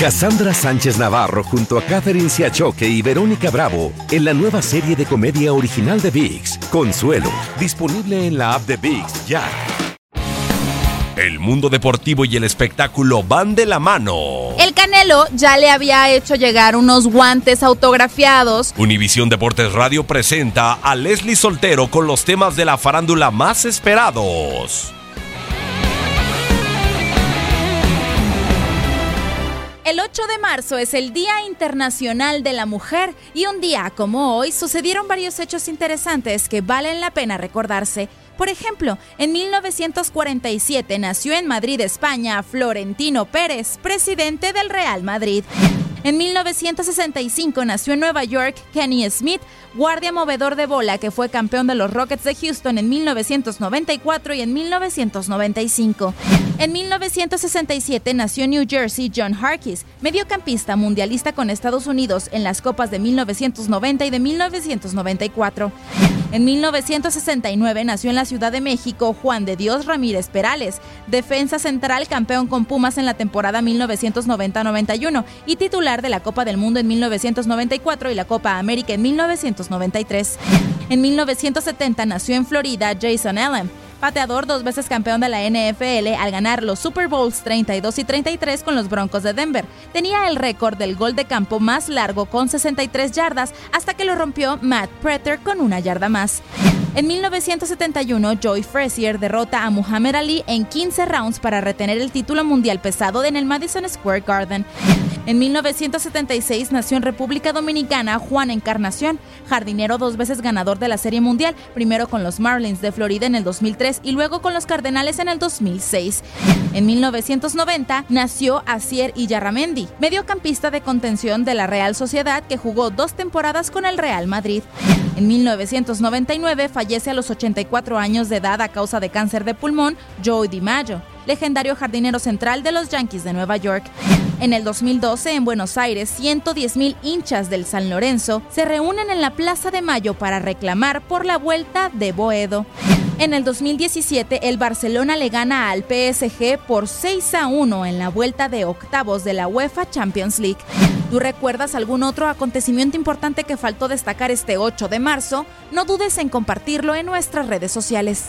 Cassandra Sánchez Navarro junto a Catherine Siachoque y Verónica Bravo en la nueva serie de comedia original de VIX, Consuelo, disponible en la app de VIX ya. El mundo deportivo y el espectáculo van de la mano. El Canelo ya le había hecho llegar unos guantes autografiados. Univisión Deportes Radio presenta a Leslie Soltero con los temas de la farándula más esperados. El 8 de marzo es el Día Internacional de la Mujer y un día como hoy sucedieron varios hechos interesantes que valen la pena recordarse. Por ejemplo, en 1947 nació en Madrid, España, Florentino Pérez, presidente del Real Madrid. En 1965 nació en Nueva York Kenny Smith, guardia movedor de bola que fue campeón de los Rockets de Houston en 1994 y en 1995. En 1967 nació en New Jersey John Harkis, mediocampista mundialista con Estados Unidos en las Copas de 1990 y de 1994. En 1969 nació en la Ciudad de México Juan de Dios Ramírez Perales, defensa central campeón con Pumas en la temporada 1990-91 y titular de la Copa del Mundo en 1994 y la Copa América en 1993. En 1970 nació en Florida Jason Allen, pateador dos veces campeón de la NFL al ganar los Super Bowls 32 y 33 con los Broncos de Denver. Tenía el récord del gol de campo más largo con 63 yardas hasta que lo rompió Matt Preter con una yarda más. En 1971, Joy Frazier derrota a Muhammad Ali en 15 rounds para retener el título mundial pesado en el Madison Square Garden. En 1976 nació en República Dominicana Juan Encarnación, jardinero dos veces ganador de la Serie Mundial, primero con los Marlins de Florida en el 2003 y luego con los Cardenales en el 2006. En 1990 nació Asier Iyarramendi, mediocampista de contención de la Real Sociedad que jugó dos temporadas con el Real Madrid. En 1999 fallece a los 84 años de edad a causa de cáncer de pulmón Joey DiMaggio, legendario jardinero central de los Yankees de Nueva York. En el 2012, en Buenos Aires, 110.000 hinchas del San Lorenzo se reúnen en la Plaza de Mayo para reclamar por la vuelta de Boedo. En el 2017, el Barcelona le gana al PSG por 6 a 1 en la vuelta de octavos de la UEFA Champions League. ¿Tú recuerdas algún otro acontecimiento importante que faltó destacar este 8 de marzo? No dudes en compartirlo en nuestras redes sociales.